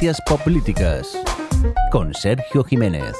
Ciencias Políticas con Sergio Jiménez.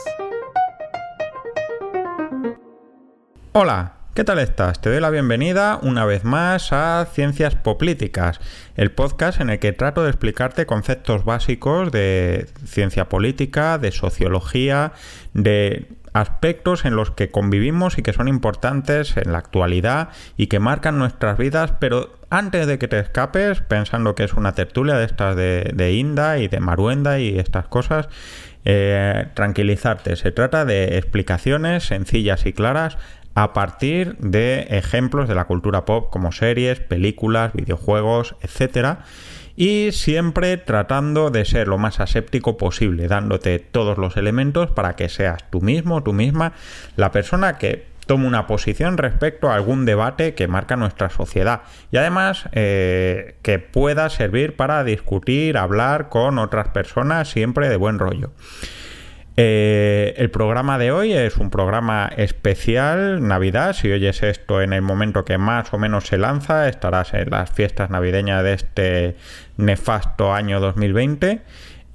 Hola, ¿qué tal estás? Te doy la bienvenida una vez más a Ciencias Políticas, el podcast en el que trato de explicarte conceptos básicos de ciencia política, de sociología, de aspectos en los que convivimos y que son importantes en la actualidad y que marcan nuestras vidas, pero antes de que te escapes, pensando que es una tertulia de estas de, Inda y de Maruenda y estas cosas, eh, tranquilizarte. Se trata de explicaciones sencillas y claras a partir de ejemplos de la cultura pop como series, películas, videojuegos, etcétera y siempre tratando de ser lo más aséptico posible, dándote todos los elementos para que seas tú mismo, tú misma, la persona que tome una posición respecto a algún debate que marca nuestra sociedad y además eh, que pueda servir para discutir, hablar con otras personas siempre de buen rollo. Eh, el programa de hoy es un programa especial, Navidad. Si oyes esto en el momento que más o menos se lanza, estarás en las fiestas navideñas de este nefasto año 2020.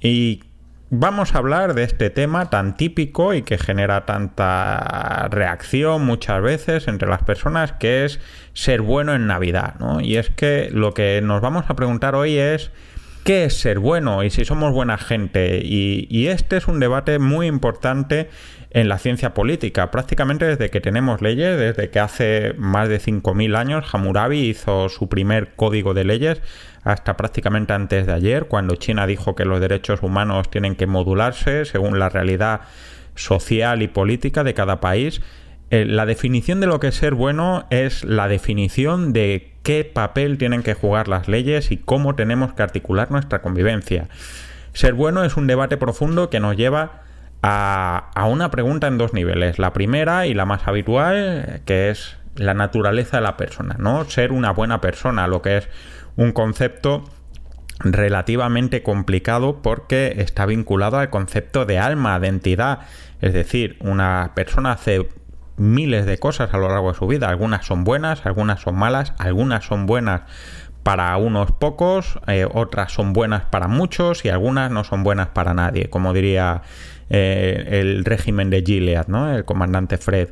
Y vamos a hablar de este tema tan típico y que genera tanta reacción muchas veces entre las personas, que es ser bueno en Navidad. Y es que lo que nos vamos a preguntar hoy es qué es ser bueno y si somos buena gente. Y, este es un debate muy importante en la ciencia política. Prácticamente desde que tenemos leyes, desde que hace más de 5.000 años Hammurabi hizo su primer código de leyes, hasta prácticamente antes de ayer, cuando China dijo que los derechos humanos tienen que modularse según la realidad social y política de cada país. Eh, la definición de lo que es ser bueno es la definición de qué papel tienen que jugar las leyes y cómo tenemos que articular nuestra convivencia. Ser bueno es un debate profundo que nos lleva a, una pregunta en dos niveles. La primera y la más habitual, que es la naturaleza de la persona, ¿no? Ser una buena persona, lo que es un concepto relativamente complicado porque está vinculado al concepto de alma, de entidad. Es decir, una persona hace miles de cosas a lo largo de su vida. Algunas son buenas, algunas son malas, algunas son buenas para unos pocos, eh, otras son buenas para muchos y algunas no son buenas para nadie, como diría eh, el régimen de Gilead, ¿no? el comandante Fred.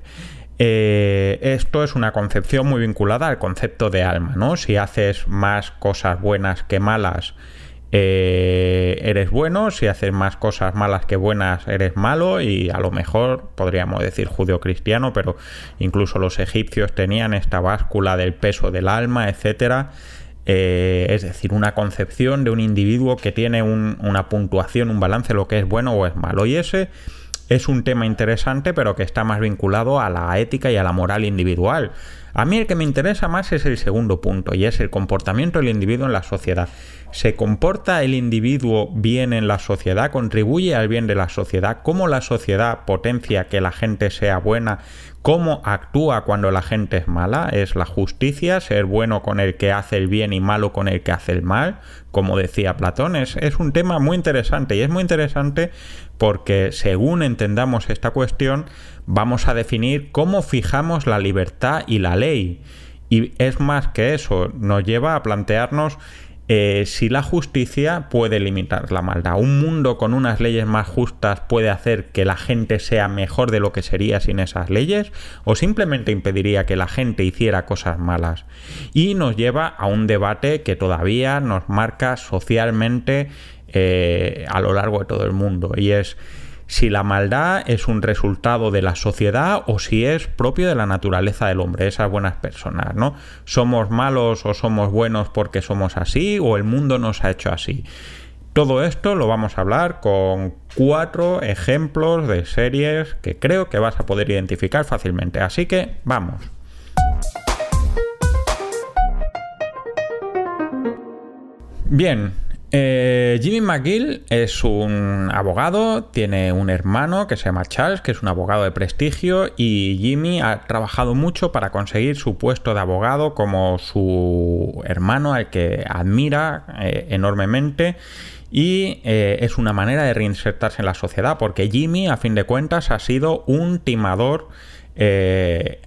Eh, esto es una concepción muy vinculada al concepto de alma, ¿no? Si haces más cosas buenas que malas, eh, eres bueno, si haces más cosas malas que buenas, eres malo y a lo mejor podríamos decir judío-cristiano, pero incluso los egipcios tenían esta báscula del peso del alma, etcétera. Eh, es decir, una concepción de un individuo que tiene una puntuación, un balance, lo que es bueno o es malo. Y ese es un tema interesante, pero que está más vinculado a la ética y a la moral individual. A mí el que me interesa más es el segundo punto, y es el comportamiento del individuo en la sociedad. ¿Se comporta el individuo bien en la sociedad? ¿Contribuye al bien de la sociedad? ¿Cómo la sociedad potencia que la gente sea buena? ¿Cómo actúa cuando la gente es mala? ¿Es la justicia ser bueno con el que hace el bien y malo con el que hace el mal? Como decía Platón, es, es un tema muy interesante y es muy interesante porque según entendamos esta cuestión vamos a definir cómo fijamos la libertad y la ley. Y es más que eso, nos lleva a plantearnos eh, si la justicia puede limitar la maldad. Un mundo con unas leyes más justas puede hacer que la gente sea mejor de lo que sería sin esas leyes o simplemente impediría que la gente hiciera cosas malas. Y nos lleva a un debate que todavía nos marca socialmente eh, a lo largo de todo el mundo y es si la maldad es un resultado de la sociedad o si es propio de la naturaleza del hombre, esas buenas personas, ¿no? ¿Somos malos o somos buenos porque somos así o el mundo nos ha hecho así? Todo esto lo vamos a hablar con cuatro ejemplos de series que creo que vas a poder identificar fácilmente. Así que vamos. Bien, eh, Jimmy McGill es un abogado, tiene un hermano que se llama Charles, que es un abogado de prestigio, y Jimmy ha trabajado mucho para conseguir su puesto de abogado como su hermano, al que admira eh, enormemente. Y eh, es una manera de reinsertarse en la sociedad, porque Jimmy, a fin de cuentas, ha sido un timador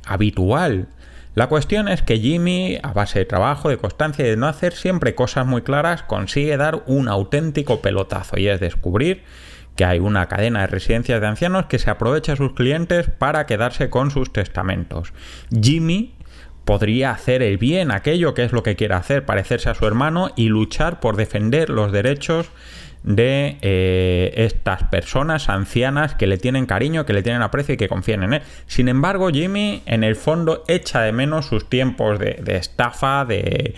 habitual La cuestión es que Jimmy, a base de trabajo, de constancia y de no hacer siempre cosas muy claras, consigue dar un auténtico pelotazo y es descubrir que hay una cadena de residencias de ancianos que se aprovecha a sus clientes para quedarse con sus testamentos. Jimmy podría hacer el bien, aquello que es lo que quiere hacer, parecerse a su hermano y luchar por defender los derechos de eh, estas personas ancianas que le tienen cariño, que le tienen aprecio y que confían en él. Sin embargo, Jimmy en el fondo echa de menos sus tiempos de, estafa, de,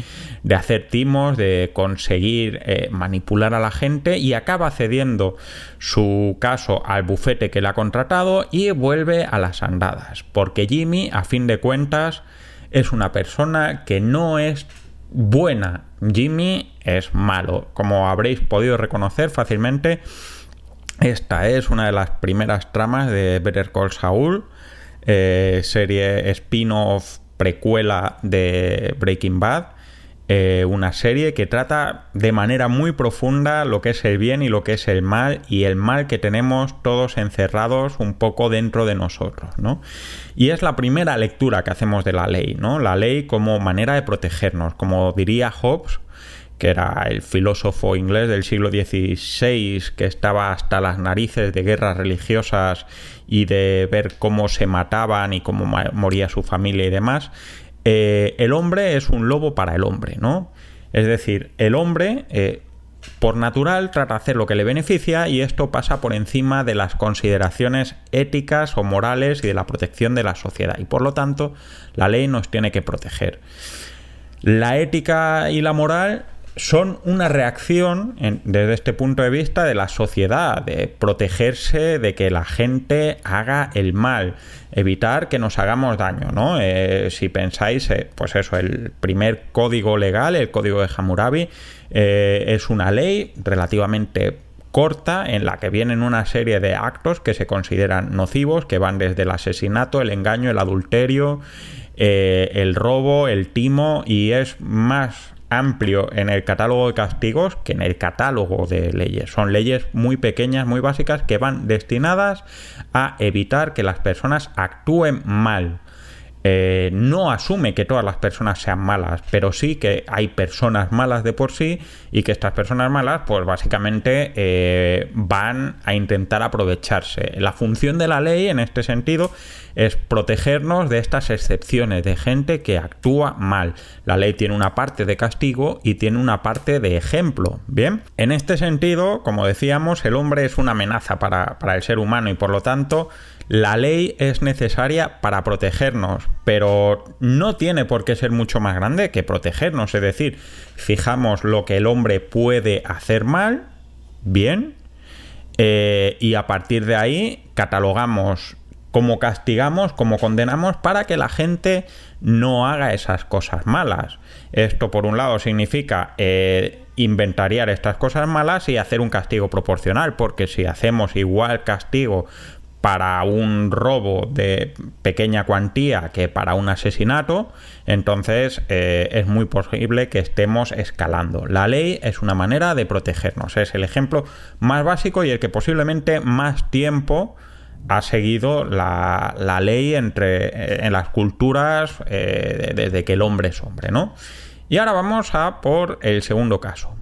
hacer timos, de conseguir eh, manipular a la gente y acaba cediendo su caso al bufete que le ha contratado y vuelve a las andadas. Porque Jimmy, a fin de cuentas, es una persona que no es buena. Jimmy es malo. Como habréis podido reconocer fácilmente, esta es una de las primeras tramas de Better Call Saul, eh, serie spin-off precuela de Breaking Bad eh, una serie que trata de manera muy profunda lo que es el bien y lo que es el mal y el mal que tenemos todos encerrados un poco dentro de nosotros, ¿no? Y es la primera lectura que hacemos de la ley, ¿no? La ley como manera de protegernos, como diría Hobbes, que era el filósofo inglés del siglo XVI que estaba hasta las narices de guerras religiosas y de ver cómo se mataban y cómo moría su familia y demás, eh, el hombre es un lobo para el hombre, ¿no? Es decir, el hombre, eh, por natural, trata de hacer lo que le beneficia y esto pasa por encima de las consideraciones éticas o morales y de la protección de la sociedad. Y por lo tanto, la ley nos tiene que proteger. La ética y la moral son una reacción desde este punto de vista de la sociedad, de protegerse de que la gente haga el mal, evitar que nos hagamos daño, ¿no? Eh, si pensáis, eh, pues eso, el primer código legal, el código de Hammurabi, eh, es una ley relativamente corta en la que vienen una serie de actos que se consideran nocivos, que van desde el asesinato, el engaño, el adulterio, el robo, el timo, y es más amplio en el catálogo de castigos que en el catálogo de leyes. Son leyes muy pequeñas, muy básicas, que van destinadas a evitar que las personas actúen mal. Eh, no asume que todas las personas sean malas, pero sí que hay personas malas de por sí y que estas personas malas, pues básicamente eh, van a intentar aprovecharse. La función de la ley en este sentido es protegernos de estas excepciones de gente que actúa mal. La ley tiene una parte de castigo y tiene una parte de ejemplo. Bien, en este sentido, como decíamos, el hombre es una amenaza para, para el ser humano y por lo tanto la ley es necesaria para protegernos, pero no tiene por qué ser mucho más grande que protegernos. Es decir, fijamos lo que el hombre puede hacer mal, bien, eh, y a partir de ahí catalogamos cómo castigamos, cómo condenamos para que la gente no haga esas cosas malas. Esto por un lado significa eh, inventariar estas cosas malas y hacer un castigo proporcional, porque si hacemos igual castigo para un robo de pequeña cuantía que para un asesinato, entonces eh, es muy posible que estemos escalando. La ley es una manera de protegernos, es el ejemplo más básico y el que posiblemente más tiempo ha seguido la, ley entre, eh, en las culturas eh, desde que el hombre es hombre, ¿no? Y ahora vamos a por el segundo caso.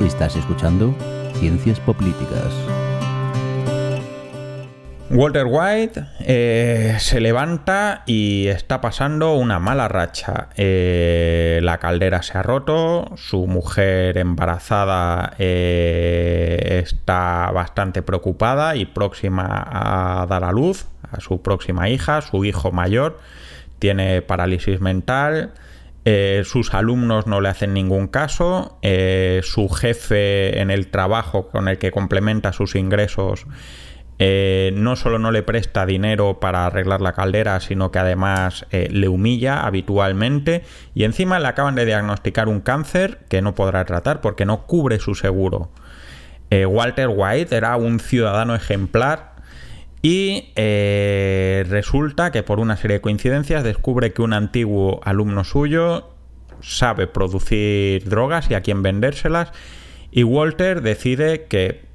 Estás escuchando Ciencias Políticas. Walter White eh, se levanta y está pasando una mala racha. Eh, la caldera se ha roto, su mujer embarazada eh, está bastante preocupada y próxima a dar a luz a su próxima hija, su hijo mayor tiene parálisis mental. sus alumnos no le hacen ningún caso, su jefe en el trabajo con el que complementa sus ingresos eh, no solo no le presta dinero para arreglar la caldera, sino que además eh, le humilla habitualmente y encima le acaban de diagnosticar un cáncer que no podrá tratar porque no cubre su seguro. Eh, Walter White era un ciudadano ejemplar y resulta que por una serie de coincidencias descubre que un antiguo alumno suyo sabe producir drogas y a quién vendérselas y Walter decide que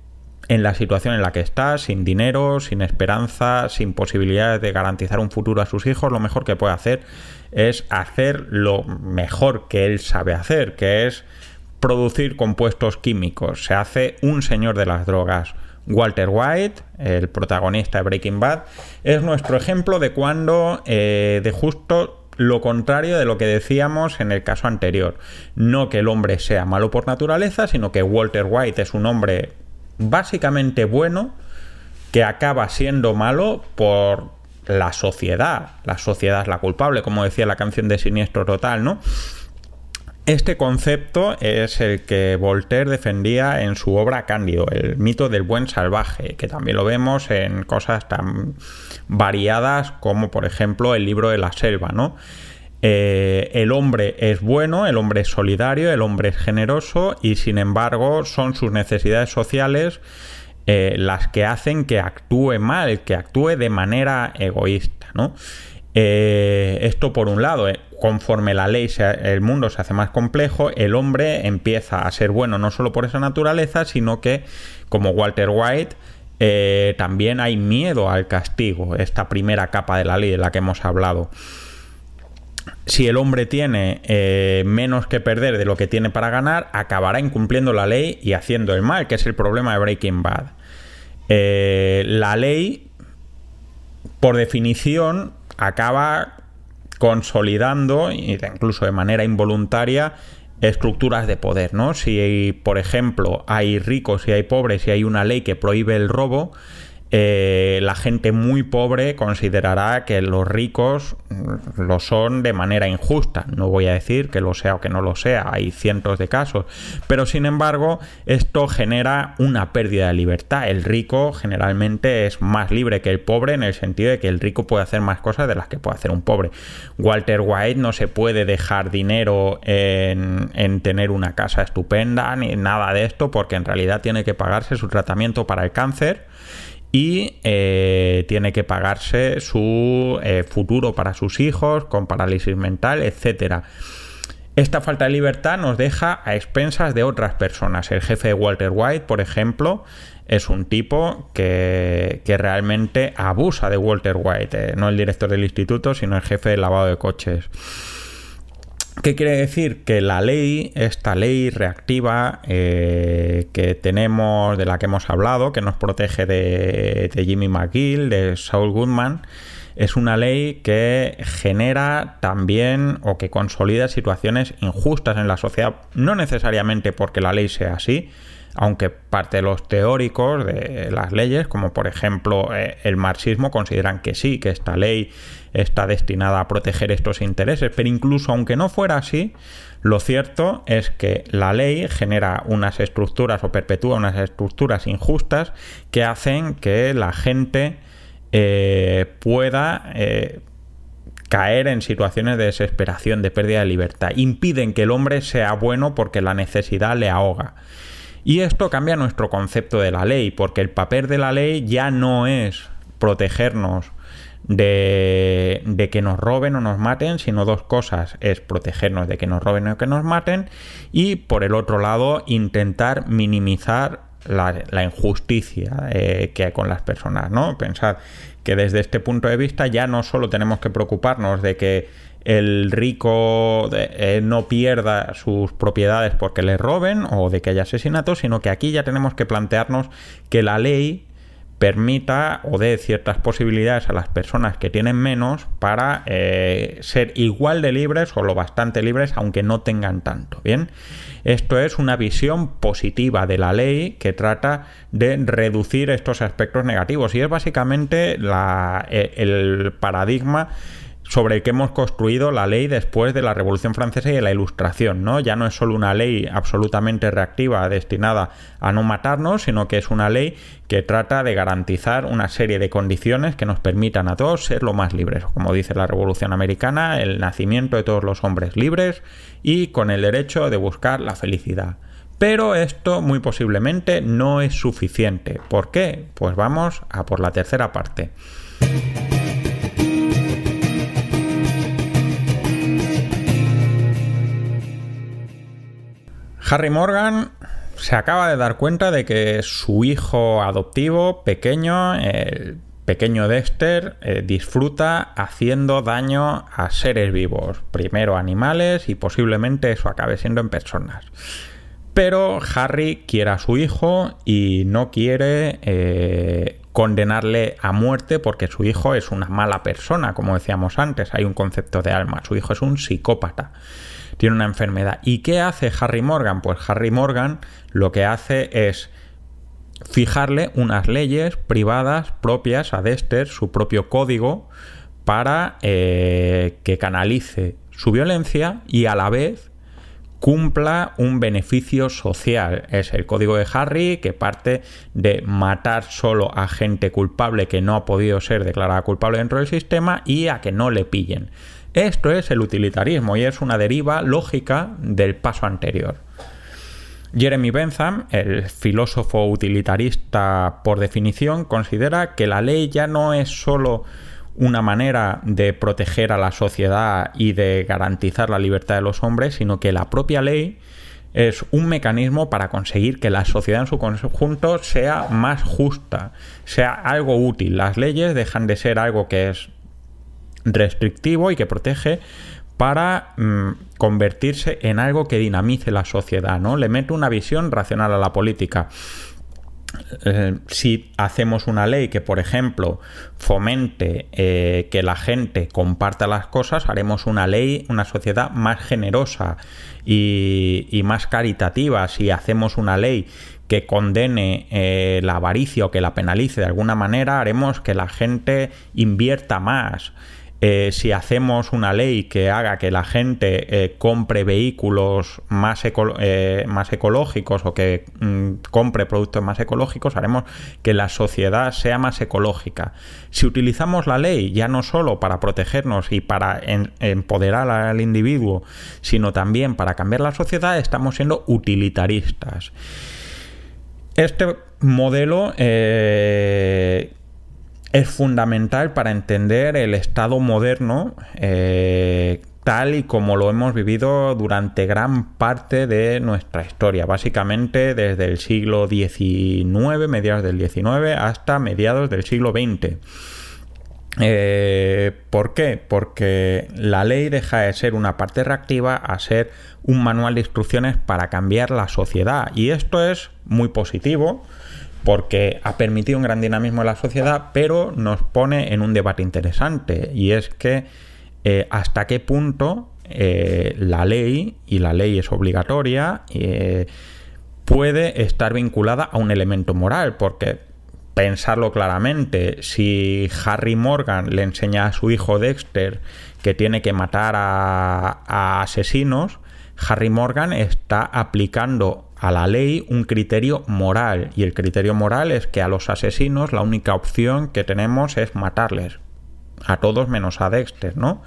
en la situación en la que está, sin dinero, sin esperanza, sin posibilidades de garantizar un futuro a sus hijos, lo mejor que puede hacer es hacer lo mejor que él sabe hacer, que es producir compuestos químicos. Se hace un señor de las drogas. Walter White, el protagonista de Breaking Bad, es nuestro ejemplo de cuando, eh, de justo lo contrario de lo que decíamos en el caso anterior. No que el hombre sea malo por naturaleza, sino que Walter White es un hombre básicamente bueno que acaba siendo malo por la sociedad. La sociedad es la culpable, como decía la canción de Siniestro Total, ¿no? Este concepto es el que Voltaire defendía en su obra Cándido, el mito del buen salvaje, que también lo vemos en cosas tan variadas como por ejemplo el libro de la selva, ¿no? Eh, el hombre es bueno, el hombre es solidario, el hombre es generoso y sin embargo son sus necesidades sociales eh, las que hacen que actúe mal, que actúe de manera egoísta. Eh, esto por un lado, conforme la ley, el mundo se hace más complejo, el hombre empieza a ser bueno no solo por esa naturaleza, sino que, como Walter White, también hay miedo al castigo, esta primera capa de la ley de la que hemos hablado. Si el hombre tiene menos que perder de lo que tiene para ganar, acabará incumpliendo la ley y haciendo el mal, que es el problema de Breaking Bad. la ley, por definición, acaba consolidando, incluso de manera involuntaria, estructuras de poder, ¿no? Si, por ejemplo, hay ricos y hay pobres y hay una ley que prohíbe el robo, eh, la gente muy pobre considerará que los ricos lo son de manera injusta. No voy a decir que lo sea o que no lo sea, hay cientos de casos, pero sin embargo esto genera una pérdida de libertad. El rico generalmente es más libre que el pobre en el sentido de que el rico puede hacer más cosas de las que puede hacer un pobre. Walter White no se puede dejar dinero en, en tener una casa estupenda ni nada de esto porque en realidad tiene que pagarse su tratamiento para el cáncer y eh, tiene que pagarse su eh, futuro para sus hijos con parálisis mental, etcétera. Esta falta de libertad nos deja a expensas de otras personas. El jefe de Walter White, por ejemplo, es un tipo que, realmente abusa de Walter White, eh, no el director del instituto, sino el jefe de lavado de coches. ¿Qué quiere decir? Que la ley, esta ley reactiva eh, que tenemos, de la que hemos hablado, que nos protege de, Jimmy McGill, de Saul Goodman, es una ley que genera también o que consolida situaciones injustas en la sociedad, no necesariamente porque la ley sea así, aunque parte de los teóricos de las leyes, como por ejemplo eh, el marxismo, consideran que sí, que esta ley está destinada a proteger estos intereses, pero incluso aunque no fuera así, lo cierto es que la ley genera unas estructuras o perpetúa unas estructuras injustas que hacen que la gente eh, pueda eh, caer en situaciones de desesperación, de pérdida de libertad. Impiden que el hombre sea bueno porque la necesidad le ahoga. Y esto cambia nuestro concepto de la ley, porque el papel de la ley ya no es protegernos de, de, que nos roben o nos maten, sino dos cosas, es protegernos de que nos roben o que nos maten y por el otro lado intentar minimizar la, injusticia eh, que hay con las personas, ¿no? Pensad que desde este punto de vista ya no solo tenemos que preocuparnos de que el rico eh, no pierda sus propiedades porque le roben o de que haya asesinatos, sino que aquí ya tenemos que plantearnos que la ley permita o dé ciertas posibilidades a las personas que tienen menos para eh, ser igual de libres o lo bastante libres aunque no tengan tanto. Bien, esto es una visión positiva de la ley que trata de reducir estos aspectos negativos y es básicamente eh, el paradigma sobre el que hemos construido la ley después de la Revolución Francesa y de la Ilustración, ¿no? Ya no es solo una ley absolutamente reactiva destinada a no matarnos, sino que es una ley que trata de garantizar una serie de condiciones que nos permitan a todos ser lo más libres, como dice la Revolución Americana, el nacimiento de todos los hombres libres y con el derecho de buscar la felicidad. Pero esto muy posiblemente no es suficiente. ¿Por qué? Pues vamos a por la tercera parte. Harry Morgan se acaba de dar cuenta de que su hijo adoptivo, pequeño, el pequeño Dexter, eh, disfruta haciendo daño a seres vivos, primero animales y posiblemente eso acabe siendo en personas. Pero Harry quiere a su hijo y no quiere eh, condenarle a muerte porque su hijo es una mala persona, como decíamos antes, hay un concepto de alma, su hijo es un psicópata tiene una enfermedad. ¿Y qué hace Harry Morgan? Pues Harry Morgan lo que hace es fijarle unas leyes privadas propias a Dexter, su propio código, para eh, que canalice su violencia y a la vez cumpla un beneficio social. Es el código de Harry que parte de matar solo a gente culpable que no ha podido ser declarada culpable dentro del sistema y a que no le pillen. Esto es el utilitarismo y es una deriva lógica del paso anterior. Jeremy Bentham, el filósofo utilitarista por definición, considera que la ley ya no es sólo una manera de proteger a la sociedad y de garantizar la libertad de los hombres, sino que la propia ley es un mecanismo para conseguir que la sociedad en su conjunto sea más justa, sea algo útil. Las leyes dejan de ser algo que es restrictivo y que protege para mm, convertirse en algo que dinamice la sociedad, ¿no? Le mete una visión racional a la política. Eh, si hacemos una ley que, por ejemplo, fomente eh, que la gente comparta las cosas, haremos una ley, una sociedad más generosa y, más caritativa. Si hacemos una ley que condene eh, la avaricia o que la penalice de alguna manera, haremos que la gente invierta más. Eh, si hacemos una ley que haga que la gente eh, compre vehículos más, eh, más ecológicos o que mm, compre productos más ecológicos, haremos que la sociedad sea más ecológica. Si utilizamos la ley ya no solo para protegernos y para empoderar al individuo, sino también para cambiar la sociedad, estamos siendo utilitaristas. Este modelo es fundamental para entender el Estado moderno eh, tal y como lo hemos vivido durante gran parte de nuestra historia, básicamente desde el siglo XIX, mediados del XIX, hasta mediados del siglo XX. Eh, ¿Por qué? Porque la ley deja de ser una parte reactiva a ser un manual de instrucciones para cambiar la sociedad. Y esto es muy positivo porque ha permitido un gran dinamismo en la sociedad, pero nos pone en un debate interesante y es que eh, hasta qué punto eh, la ley, y la ley es obligatoria, eh, puede estar vinculada a un elemento moral, porque pensarlo claramente, si Harry Morgan le enseña a su hijo Dexter que tiene que matar a asesinos, Harry Morgan está aplicando a la ley un criterio moral y el criterio moral es que a los asesinos la única opción que tenemos es matarles a todos menos a Dexter, ¿no?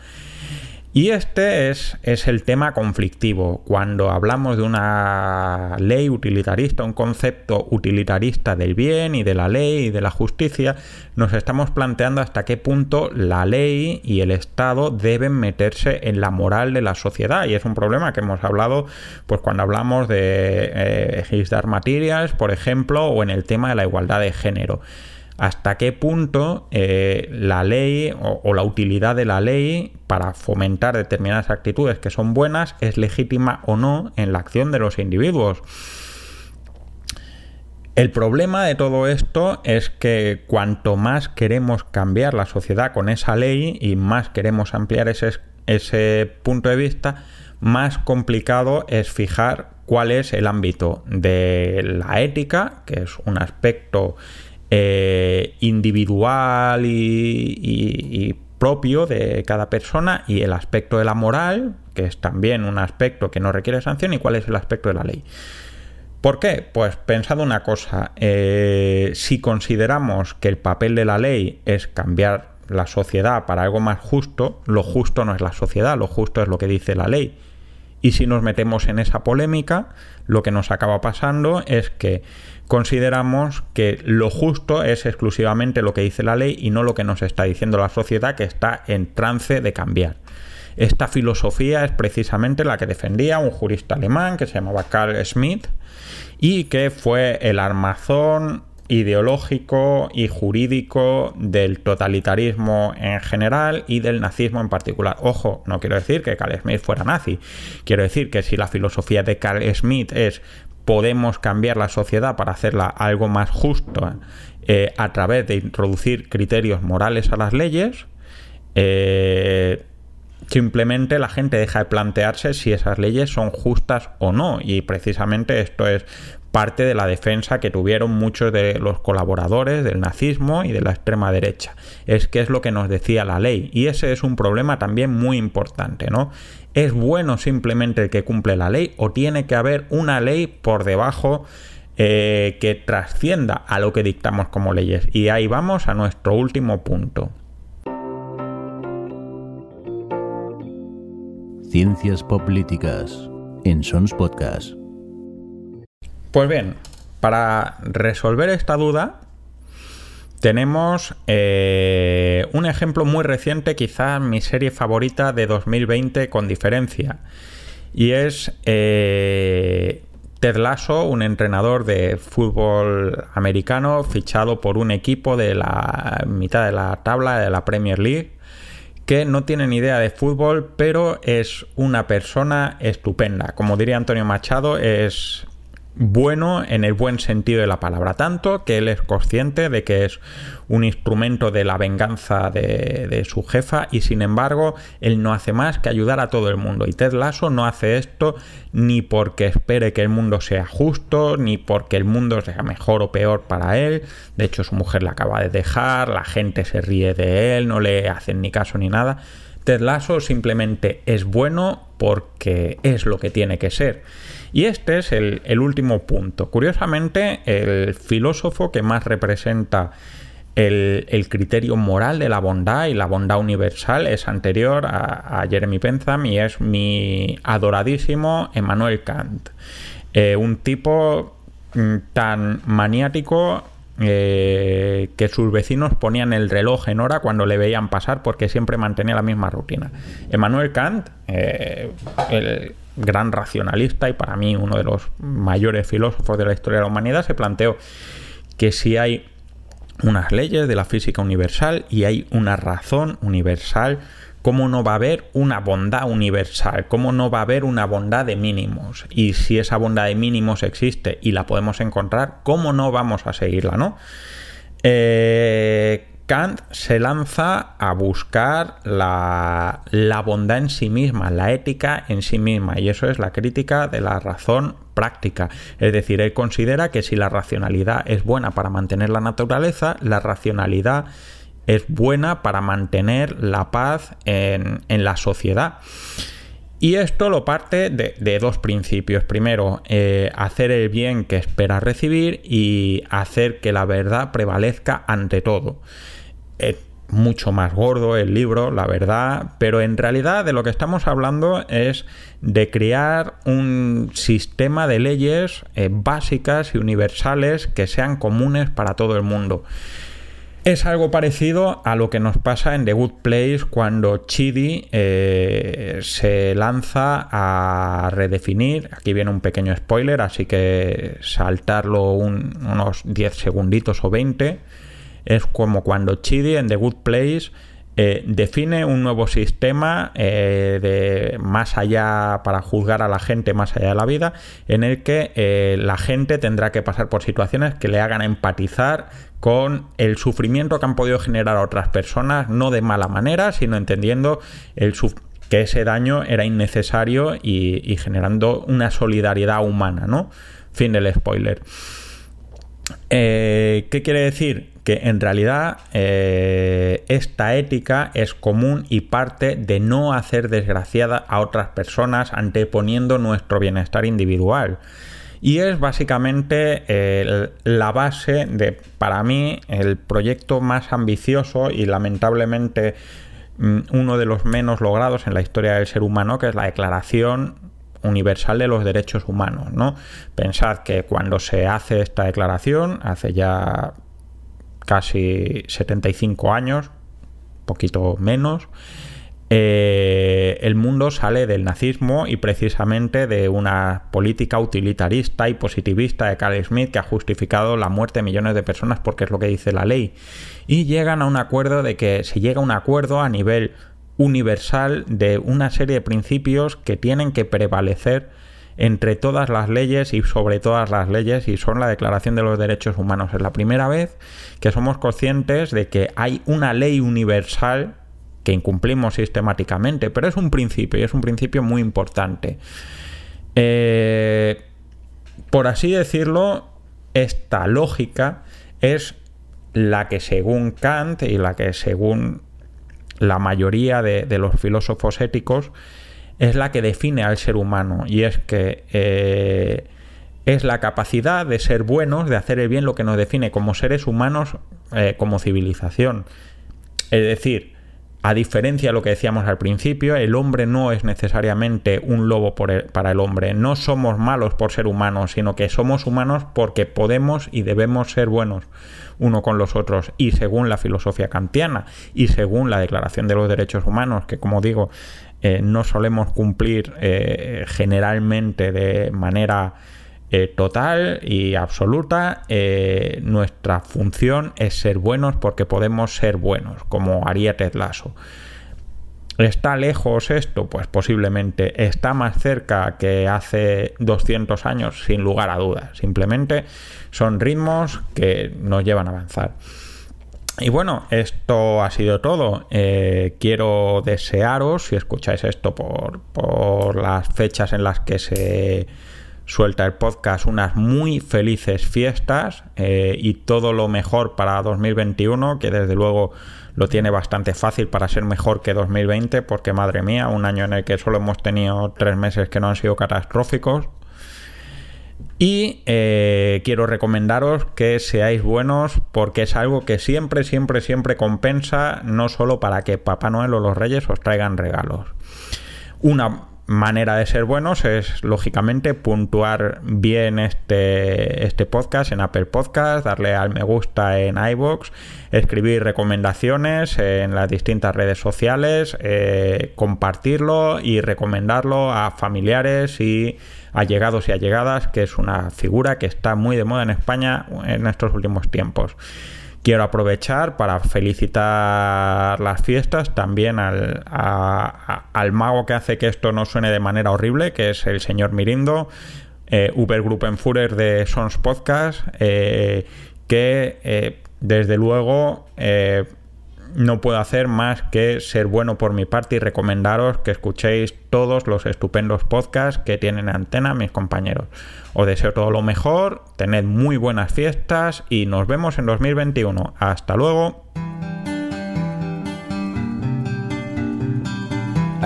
Y este es, es, el tema conflictivo. Cuando hablamos de una ley utilitarista, un concepto utilitarista del bien y de la ley y de la justicia, nos estamos planteando hasta qué punto la ley y el Estado deben meterse en la moral de la sociedad. Y es un problema que hemos hablado pues cuando hablamos de eh, por ejemplo, o en el tema de la igualdad de género hasta qué punto eh, la ley o, la utilidad de la ley para fomentar determinadas actitudes que son buenas es legítima o no en la acción de los individuos. El problema de todo esto es que cuanto más queremos cambiar la sociedad con esa ley y más queremos ampliar ese, ese punto de vista, más complicado es fijar cuál es el ámbito de la ética, que es un aspecto eh, individual y, propio de cada persona y el aspecto de la moral, que es también un aspecto que no requiere sanción, y cuál es el aspecto de la ley. ¿Por qué? Pues pensado una cosa, eh, si consideramos que el papel de la ley es cambiar la sociedad para algo más justo, lo justo no es la sociedad, lo justo es lo que dice la ley. Y si nos metemos en esa polémica, lo que nos acaba pasando es que consideramos que lo justo es exclusivamente lo que dice la ley y no lo que nos está diciendo la sociedad que está en trance de cambiar. Esta filosofía es precisamente la que defendía un jurista alemán que se llamaba Carl Schmitt y que fue el armazón ideológico y jurídico del totalitarismo en general y del nazismo en particular. Ojo, no quiero decir que Carl Schmitt fuera nazi, quiero decir que si la filosofía de Carl Schmitt es podemos cambiar la sociedad para hacerla algo más justa eh, a través de introducir criterios morales a las leyes, eh, simplemente la gente deja de plantearse si esas leyes son justas o no. Y precisamente esto es parte de la defensa que tuvieron muchos de los colaboradores del nazismo y de la extrema derecha. Es que es lo que nos decía la ley. Y ese es un problema también muy importante, ¿no? ¿Es bueno simplemente el que cumple la ley o tiene que haber una ley por debajo eh, que trascienda a lo que dictamos como leyes? Y ahí vamos a nuestro último punto. Ciencias Políticas en Sons Podcast. Pues bien, para resolver esta duda, tenemos eh, un ejemplo muy reciente, quizás mi serie favorita de 2020 con diferencia, y es eh, Ted Lasso, un entrenador de fútbol americano fichado por un equipo de la mitad de la tabla de la Premier League que no tiene ni idea de fútbol, pero es una persona estupenda. Como diría Antonio Machado, es bueno en el buen sentido de la palabra, tanto que él es consciente de que es un instrumento de la venganza de, su jefa y sin embargo él no hace más que ayudar a todo el mundo. Y Ted Lasso no hace esto ni porque espere que el mundo sea justo ni porque el mundo sea mejor o peor para él. De hecho su mujer la acaba de dejar la gente se ríe de él no le hacen ni caso ni nada. Ted Lasso simplemente es bueno porque es lo que tiene que ser y este es el, último punto. Curiosamente, el filósofo que más representa el, criterio moral de la bondad y la bondad universal es anterior a, Jeremy Bentham y es mi adoradísimo Emmanuel Kant. Eh, un tipo mm, tan maniático eh, que sus vecinos ponían el reloj en hora cuando le veían pasar porque siempre mantenía la misma rutina. Emmanuel Kant, eh, el gran racionalista y para mí uno de los mayores filósofos de la historia de la humanidad, se planteó que si hay unas leyes de la física universal y hay una razón universal, ¿cómo no va a haber una bondad universal? ¿Cómo no va a haber una bondad de mínimos? Y si esa bondad de mínimos existe y la podemos encontrar, ¿cómo no vamos a seguirla, no? Eh, Kant se lanza a buscar la, bondad en sí misma, la ética en sí misma, y eso es la crítica de la razón práctica. Es decir, él considera que si la racionalidad es buena para mantener la naturaleza, la racionalidad es buena para mantener la paz en, la sociedad. Y esto lo parte de, dos principios. Primero, eh, hacer el bien que espera recibir y hacer que la verdad prevalezca ante todo es mucho más gordo el libro, la verdad, pero en realidad de lo que estamos hablando es de crear un sistema de leyes eh, básicas y universales que sean comunes para todo el mundo. Es algo parecido a lo que nos pasa en The Good Place cuando Chidi eh, se lanza a redefinir. Aquí viene un pequeño spoiler, así que saltarlo unos 10 segunditos o 20 es como cuando Chidi en The Good Place eh, define un nuevo sistema eh, de más allá para juzgar a la gente más allá de la vida, en el que la gente tendrá que pasar por situaciones que le hagan empatizar con el sufrimiento que han podido generar a otras personas, no de mala manera, sino entendiendo que ese daño era innecesario y, generando una solidaridad humana, ¿no? Fin del spoiler. ¿Qué quiere decir? que en realidad eh, esta ética es común y parte de no hacer desgraciada a otras personas anteponiendo nuestro bienestar individual. Y es básicamente eh, la base de, para mí, el proyecto más ambicioso y lamentablemente mm, uno de los menos logrados en la historia del ser humano, que es la Declaración Universal de los Derechos Humanos. ¿no? Pensad que cuando se hace esta declaración, hace ya casi 75 años, poquito menos, eh, el mundo sale del nazismo y precisamente de una política utilitarista y positivista de Carl Smith que ha justificado la muerte de millones de personas porque es lo que dice la ley. Y llegan a un acuerdo de que se llega a un acuerdo a nivel universal de una serie de principios que tienen que prevalecer entre todas las leyes y sobre todas las leyes y son la Declaración de los Derechos Humanos. Es la primera vez que somos conscientes de que hay una ley universal que incumplimos sistemáticamente, pero es un principio y es un principio muy importante. Eh, por así decirlo, esta lógica es la que según Kant y la que según la mayoría de, los filósofos éticos es la que define al ser humano y es que eh, es la capacidad de ser buenos, de hacer el bien, lo que nos define como seres humanos, eh, como civilización. Es decir, a diferencia de lo que decíamos al principio, el hombre no es necesariamente un lobo para el hombre. No somos malos por ser humanos, sino que somos humanos porque podemos y debemos ser buenos uno con los otros. Y según la filosofía kantiana y según la Declaración de los Derechos Humanos, que como digo, eh, no solemos cumplir eh, generalmente de manera eh, total y absoluta, eh, nuestra función es ser buenos porque podemos ser buenos, como haría Ted Lasso. ¿Está lejos esto? Pues posiblemente. ¿Está más cerca que hace 200 años? Sin lugar a dudas. Simplemente son ritmos que nos llevan a avanzar. Y bueno, esto ha sido todo. Eh, quiero desearos, si escucháis esto por, por las fechas en las que se suelta el podcast unas muy felices fiestas eh, y todo lo mejor para 2021, que desde luego lo tiene bastante fácil para ser mejor que 2020, porque madre mía, un año en el que solo hemos tenido tres meses que no han sido catastróficos. Y eh, quiero recomendaros que seáis buenos porque es algo que siempre, siempre, siempre compensa, no solo para que Papá Noel o los Reyes os traigan regalos. Una manera de ser buenos es, lógicamente, puntuar bien este, este podcast en Apple Podcast, darle al me gusta en iBox, escribir recomendaciones en las distintas redes sociales, eh, compartirlo y recomendarlo a familiares y allegados y allegadas, que es una figura que está muy de moda en España en estos últimos tiempos. Quiero aprovechar para felicitar las fiestas también al, al mago que hace que esto no suene de manera horrible, que es el señor Mirindo, eh, Ubergruppenführer de Sons Podcast, eh, que eh, desde luego eh, no puedo hacer más que ser bueno por mi parte y recomendaros que escuchéis todos los estupendos podcasts que tienen antena mis compañeros. Os deseo todo lo mejor, tened muy buenas fiestas y nos vemos en 2021. Hasta luego.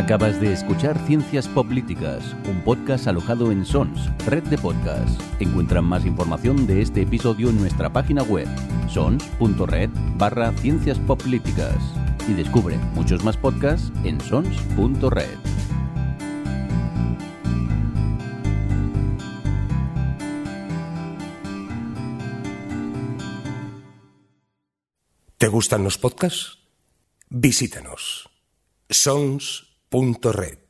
Acabas de escuchar Ciencias Políticas, un podcast alojado en Sons, red de podcasts. Encuentran más información de este episodio en nuestra página web, sons.red barra Ciencias Políticas. Y descubre muchos más podcasts en sons.red. ¿Te gustan los podcasts? Visítanos. Sons.red